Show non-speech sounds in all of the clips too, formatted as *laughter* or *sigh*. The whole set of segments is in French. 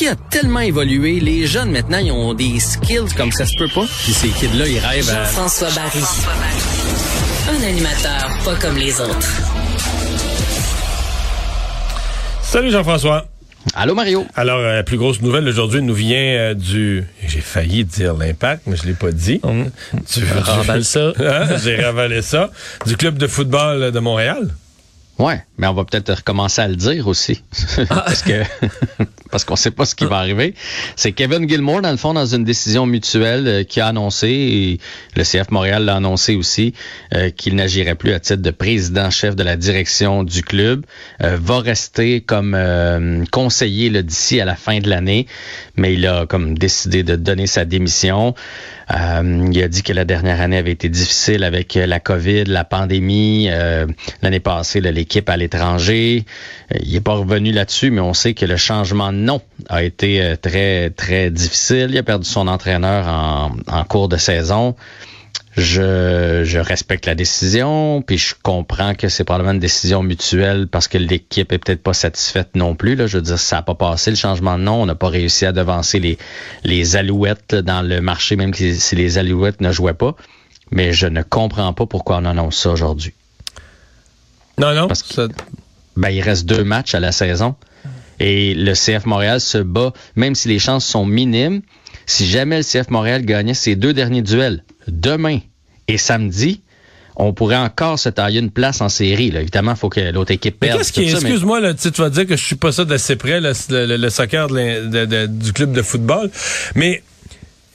hockey a tellement évolué. Les jeunes, maintenant, ils ont des skills comme ça se peut pas. Puis ces kids-là, ils rêvent à... Jean-François Barry. Un animateur pas comme les autres. Salut Jean-François. Allô Mario. Alors, euh, la plus grosse nouvelle aujourd'hui nous vient euh, du... J'ai failli dire l'impact, mais je l'ai pas dit. Tu ravales ça. *laughs* Hein? J'ai ravalé ça. Du club de football de Montréal. Ouais, mais on va peut-être recommencer à le dire aussi. *laughs* parce que parce qu'on sait pas ce qui va arriver. C'est Kevin Gilmore, dans le fond, dans une décision mutuelle, euh, qui a annoncé, et le CF Montréal l'a annoncé aussi, euh, qu'il n'agirait plus à titre de président-chef de la direction du club, euh, va rester comme conseiller d'ici à la fin de l'année, mais il a comme décidé de donner sa démission. il a dit que la dernière année avait été difficile avec la COVID, la pandémie. L'année passée, l'équipe à l'étranger. il n'est pas revenu là-dessus, mais on sait que le changement de nom a été très, très difficile. Il a perdu son entraîneur en, en cours de saison. Je, je, respecte la décision, puis je comprends que c'est probablement une décision mutuelle parce que l'équipe est peut-être pas satisfaite non plus. Là. Je veux dire, ça n'a pas passé le changement de nom. On n'a pas réussi à devancer les, les alouettes dans le marché, même si les alouettes ne jouaient pas. Mais je ne comprends pas pourquoi on annonce ça aujourd'hui. Non, non. Parce que, ben, il reste deux matchs à la saison. Et le CF Montréal se bat, même si les chances sont minimes, si jamais le CF Montréal gagnait ses deux derniers duels, demain et samedi, on pourrait encore se tailler une place en série. Là. Évidemment, il faut que l'autre équipe perde. Qu'est-ce qui, excuse-moi, mais... tu vas dire que je suis pas ça d'assez près, le, le, soccer de de, du club de football, mais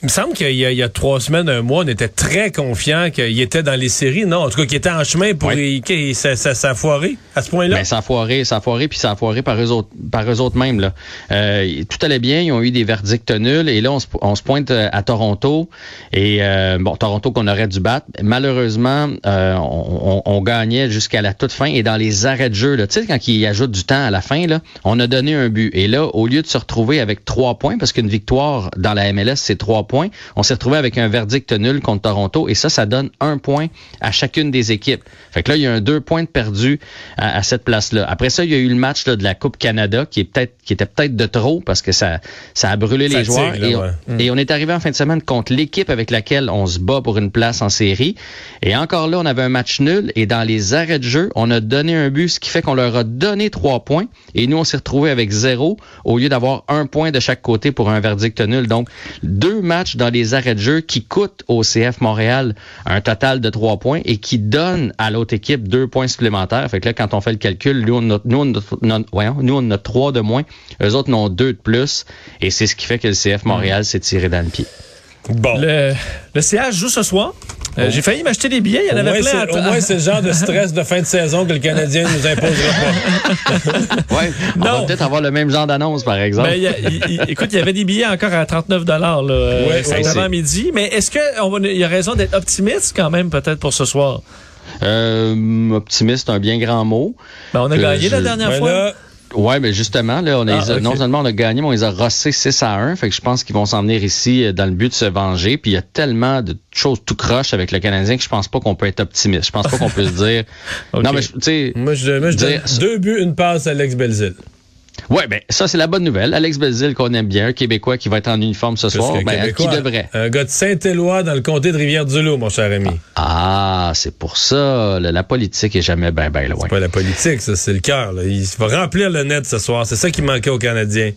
il me semble qu'il y, y, a trois semaines, un mois, on était très confiant qu'il était dans les séries. Non, en tout cas, qu'il était en chemin pour oui. y, ça, ça, ça, a foiré à ce point-là? Ben, ça a foiré, ça a foiré, puis ça a foiré par eux autres, par eux autres mêmes. Là. Euh, tout allait bien, ils ont eu des verdicts nuls, et là, on se, on se pointe euh, à Toronto, et euh, bon, Toronto qu'on aurait dû battre. Malheureusement, euh, on, on, on, gagnait jusqu'à la toute fin, et dans les arrêts de jeu, tu sais, quand ils ajoutent du temps à la fin, là, on a donné un but. Et là, au lieu de se retrouver avec trois points, parce qu'une victoire dans la MLS, c'est trois points, on s'est retrouvé avec un verdict nul contre Toronto et ça, ça donne un point à chacune des équipes. Fait que là, il y a un deux points de perdu à, à cette place-là. Après ça, il y a eu le match là, de la Coupe Canada qui est peut-être qui était peut-être de trop parce que ça ça a brûlé ça les joueurs tire, là, et, on, ouais. et on est arrivé en fin de semaine contre l'équipe avec laquelle on se bat pour une place en série et encore là, on avait un match nul et dans les arrêts de jeu, on a donné un but, ce qui fait qu'on leur a donné trois points et nous on s'est retrouvé avec zéro au lieu d'avoir un point de chaque côté pour un verdict nul. Donc deux matchs dans les arrêts de jeu qui coûtent au CF Montréal un total de trois points et qui donnent à l'autre équipe deux points supplémentaires. Fait que là, quand on fait le calcul, nous, on a, nous, on a, voyons, nous, on a trois de moins. Eux autres n'ont deux de plus. Et c'est ce qui fait que le CF Montréal s'est tiré dans le pied. Bon. Le, le CH joue ce soir. Euh, J'ai failli m'acheter des billets, il y en Au avait moins, plein. Au moins, c'est le genre de stress de fin de saison que le Canadien nous imposera pas. *laughs* Ouais. On Non. va peut-être avoir le même genre d'annonce, par exemple. Ben, y a- écoute, il y avait des billets encore à 39 dollars là, euh, Ouais, ouais, c'est- avant-midi. Mais est-ce que on va- il y a raison d'être optimiste quand même peut-être pour ce soir? Euh, optimiste, un bien grand mot. Ben, on a Euh, gagné la dernière Ben fois. là, Ouais, mais justement, là, on a, Ah, ok. non seulement on a gagné, mais on les a rossés 6 à 1. Fait que je pense qu'ils vont s'en venir ici euh, dans le but de se venger. Puis il y a tellement de choses tout croche avec le Canadien que je pense pas qu'on peut être optimiste. Je pense pas qu'on peut se dire. *laughs* Non, mais je- tu sais. moi, je, moi, je donne deux buts, une passe à Alex Belzil. Ouais, ben ça c'est la bonne nouvelle. Alex Belzil qu'on aime bien, un Québécois qui va être en uniforme ce soir, ben, qui devrait? Un gars de Saint-Éloi dans le comté de Rivière-du-Loup, mon cher ami. Ah, c'est pour ça. la politique est jamais ben ben loin. C'est pas la politique, ça, c'est le cœur. Il va remplir le net ce soir. C'est ça qui manquait aux Canadiens.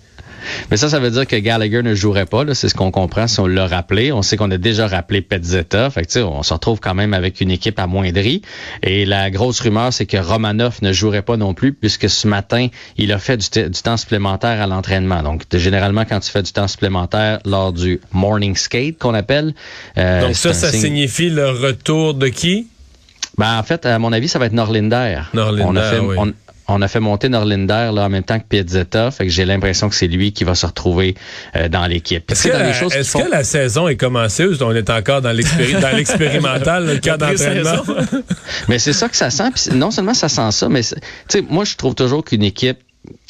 Mais ça, ça veut dire que Gallagher ne jouerait pas. C'est ce qu'on comprend si on l'a rappelé. On sait qu'on a déjà rappelé Petzetta. Fait que, on se retrouve quand même avec une équipe amoindrie. Et la grosse rumeur, c'est que Romanov ne jouerait pas non plus puisque ce matin, il a fait du, temps supplémentaire à l'entraînement. Donc, généralement, quand tu fais du temps supplémentaire lors du morning skate qu'on appelle. euh, Donc ça, ça signe- signifie le retour de qui? Ben, en fait, à mon avis, ça va être Norlinder. Norlinder, on a fait, oui. on, on a fait monter Norlinder là, en même temps que Piazzetta. Fait que j'ai l'impression que c'est lui qui va se retrouver euh, dans l'équipe. Est-ce que, dans la, les choses qui est-ce font- que la saison est commencée ou on est encore dans l'expéri- *laughs* dans l'expérimental, le cas La d'entraînement? *laughs* Mais c'est ça que ça sent. Non seulement ça sent ça, mais c'est- tu sais, moi je trouve toujours qu'une équipe,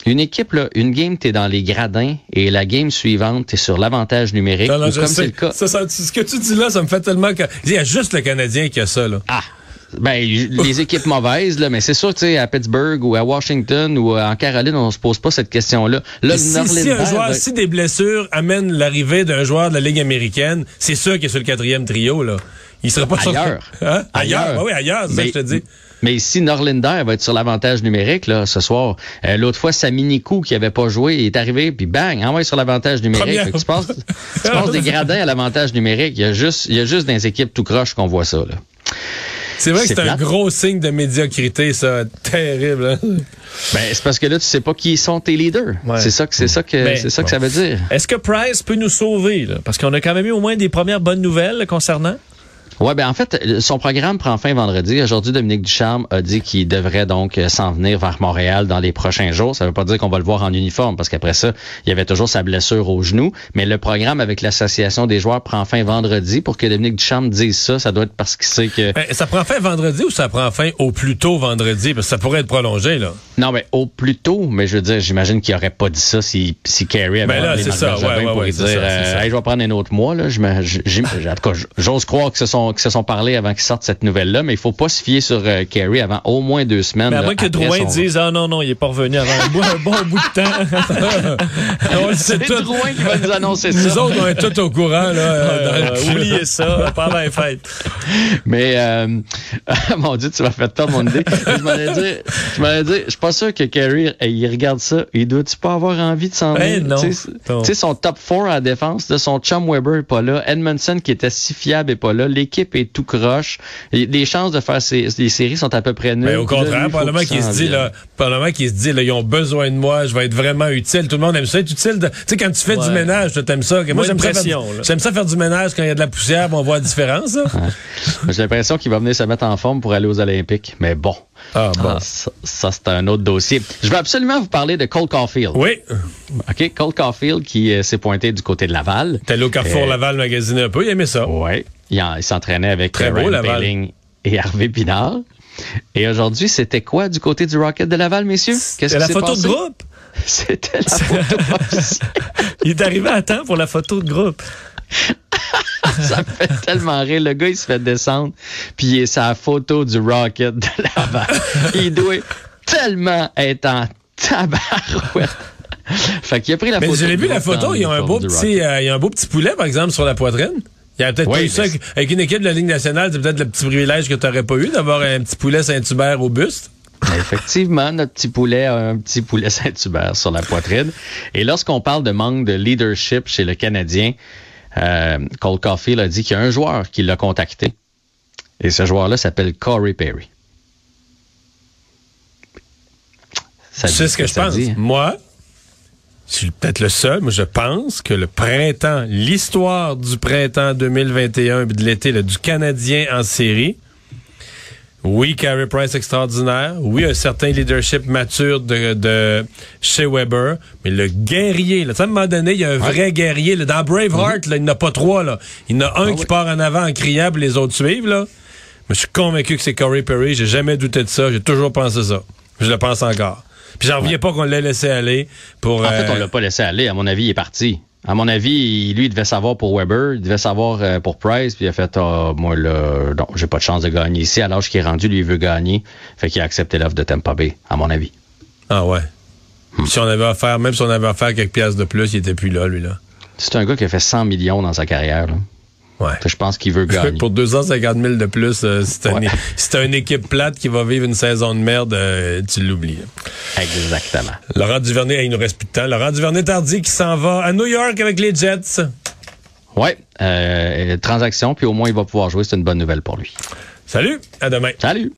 une équipe là, une game t'es dans les gradins et la game suivante t'es sur l'avantage numérique. Non, non, ou je comme sais. c'est le cas. Ça, ça- ce que tu dis là, ça me fait tellement que. Il y a juste le Canadien qui a ça, là. Ah. Ben, les *laughs* équipes mauvaises, là, mais c'est sûr, tu sais, à Pittsburgh ou à Washington ou en Caroline, on se pose pas cette question-là. Là, si, si un joueur, va- si des blessures amènent l'arrivée d'un joueur de la Ligue américaine, c'est sûr qu'il est sur le quatrième trio, là. Il sera pas sur- Ailleurs. *laughs* Hein? Ailleurs. Ailleurs. Ben oui, ailleurs, c'est ça que je te dis. Mais si Norlinder va être sur l'avantage numérique là ce soir, euh, l'autre fois Saminikou qui avait pas joué est arrivé puis bang, envoie sur l'avantage numérique. Tu passes, *laughs* tu passes des gradins à l'avantage numérique. Il y a juste, il y a juste dans les équipes tout croche qu'on voit ça là. C'est vrai que C'est un gros signe de médiocrité, ça. Terrible, hein? Ben c'est parce que là tu sais pas qui sont tes leaders. Ouais. C'est ça que c'est ça que Ben, c'est ça que ça veut dire. Est-ce que Price peut nous sauver? Là? Parce qu'on a quand même eu au moins des premières bonnes nouvelles concernant. Ouais, ben en fait, son programme prend fin vendredi. Aujourd'hui, Dominique Ducharme a dit qu'il devrait donc euh, s'en venir vers Montréal dans les prochains jours. Ça veut pas dire qu'on va le voir en uniforme, parce qu'après ça, il y avait toujours sa blessure au genou. Mais le programme avec l'association des joueurs prend fin vendredi. Pour que Dominique Ducharme dise ça, ça doit être parce qu'il sait que Ben, ça prend fin vendredi ou ça prend fin au plus tôt vendredi? Parce que ça pourrait être prolongé, là. non, mais au plus tôt. Mais je veux dire, j'imagine qu'il aurait pas dit ça si si Carey avait Ben là, Marc ça, ouais, ouais, pour ouais, dire, ça, euh. Hey, je vais prendre un autre mois. Là, en tout cas, j'ose croire que se sont que se sont parlé avant qu'ils sortent cette nouvelle-là, mais il faut pas se fier sur euh, Carey avant au moins deux semaines. Mais à là, que Drouin son- dise Ah non, non, il est pas revenu avant un, bon bout de temps. *laughs* C'est tout. Drouin qui va nous annoncer Nous ça. autres, on est tous au courant, là. euh, Euh, oubliez ça pendant les fêtes. Mais euh, *laughs* mon Dieu, tu m'as fait perdre mon idée. Je m'en ai dit, je m'en dit, je suis pas sûr que Kerry, il regarde ça. Il doit-tu pas avoir envie de s'en Ben aller? non. Tu sais, Non. tu sais, son top 4 à la défense, là, son chum Weber est pas là. Edmondson qui était si fiable est pas là. L'équipe est tout croche. Les chances de faire ces, les séries sont à peu près nulles. Mais Ben, au contraire, probablement qu'il se dit, là, probablement qu'il se dit, là, ils ont besoin de moi, je vais être vraiment utile. Tout le monde aime ça, être utile. de- Tu sais, quand tu fais du ménage, t'aimes ça. Moi, j'aime ça, ça faire du ménage quand il y a de la poussière, on voit la différence. J'ai l'impression qu'il va venir se mettre en forme pour aller aux Olympiques. Mais bon. Ah, bon. Ah, ça, ça, c'est un autre dossier. Je veux absolument vous parler de Cole Caulfield. Oui, OK, Cole Caulfield qui euh, s'est pointé du côté de Laval. t'es allé au Carrefour Euh, Laval magazine un peu, il aimait ça. Ouais. Il, en- il s'entraînait avec Très beau, Ryan et Harvey Pinard. Et aujourd'hui, c'était quoi du côté du Rocket de Laval, messieurs? Qu'est-ce la photo passé? de groupe. *laughs* C'était la photo. *laughs* Il est arrivé à temps pour la photo de groupe. *laughs* Ça me fait tellement rire. Le gars, il se fait descendre, puis c'est la photo du Rocket de Laval. il doit tellement être en tabarouette. Fait qu'il a pris la Mais photo. l'ai de vu la photo, il y a un l'uniforme beau du petit, Rocket. euh, il y a un beau petit poulet, par exemple, sur la poitrine. Il y a peut-être Oui, pas eu ça avec, une équipe de la Ligue nationale, c'est peut-être le petit privilège que tu n'aurais pas eu d'avoir un petit poulet Saint-Hubert au buste. Effectivement, notre petit poulet a un petit poulet *laughs* Saint-Hubert sur la poitrine. Et lorsqu'on parle de manque de leadership chez le Canadien, euh, Cole Caulfield a dit qu'il y a un joueur qui l'a contacté. Et ce joueur-là s'appelle Corey Perry. Sais ce que je pense? dit, hein? Moi, je suis peut-être le seul, mais je pense que le printemps, l'histoire du printemps 2021 et de l'été là, du Canadien en série, oui, Carey Price extraordinaire, oui, un certain leadership mature de, de chez Weber, mais le guerrier, là, à un moment donné, il y a un vrai guerrier. Là, dans Braveheart, là, il n'y en a pas trois. Là. Il y en a un qui oui. part en avant en criant, puis les autres suivent. Là. Mais je suis convaincu que c'est Corey Perry. J'ai jamais douté de ça. J'ai toujours pensé ça. Je le pense encore. Puis j'en reviens pas qu'on l'ait laissé aller pour. En fait, on euh, l'a pas laissé aller. À mon avis, il est parti. À mon avis, lui, il devait savoir pour Weber, il devait savoir euh, pour Price, puis il a fait, ah, moi, là, non, j'ai pas de chance de gagner ici. À l'âge qu'il est rendu, lui, il veut gagner. Fait qu'il a accepté l'offre de Tampa Bay, à mon avis. Ah ouais. Hmm. Si on avait offert, même si on avait offert quelques pièces de plus, il était plus là, lui là. C'est un gars qui a fait 100 millions dans sa carrière. Là. Ouais. Je pense qu'il veut *laughs* gagner. Pour 250 000 de plus, euh, si t'as Ouais. une, si t'as une équipe plate qui va vivre une saison de merde, euh, tu l'oublies. Exactement. Laurent Duvernay, il nous reste plus de temps. Laurent Duvernay-Tardy qui s'en va à New York avec les Jets. Ouais, euh, transaction, puis au moins il va pouvoir jouer. C'est une bonne nouvelle pour lui. Salut, à demain. Salut!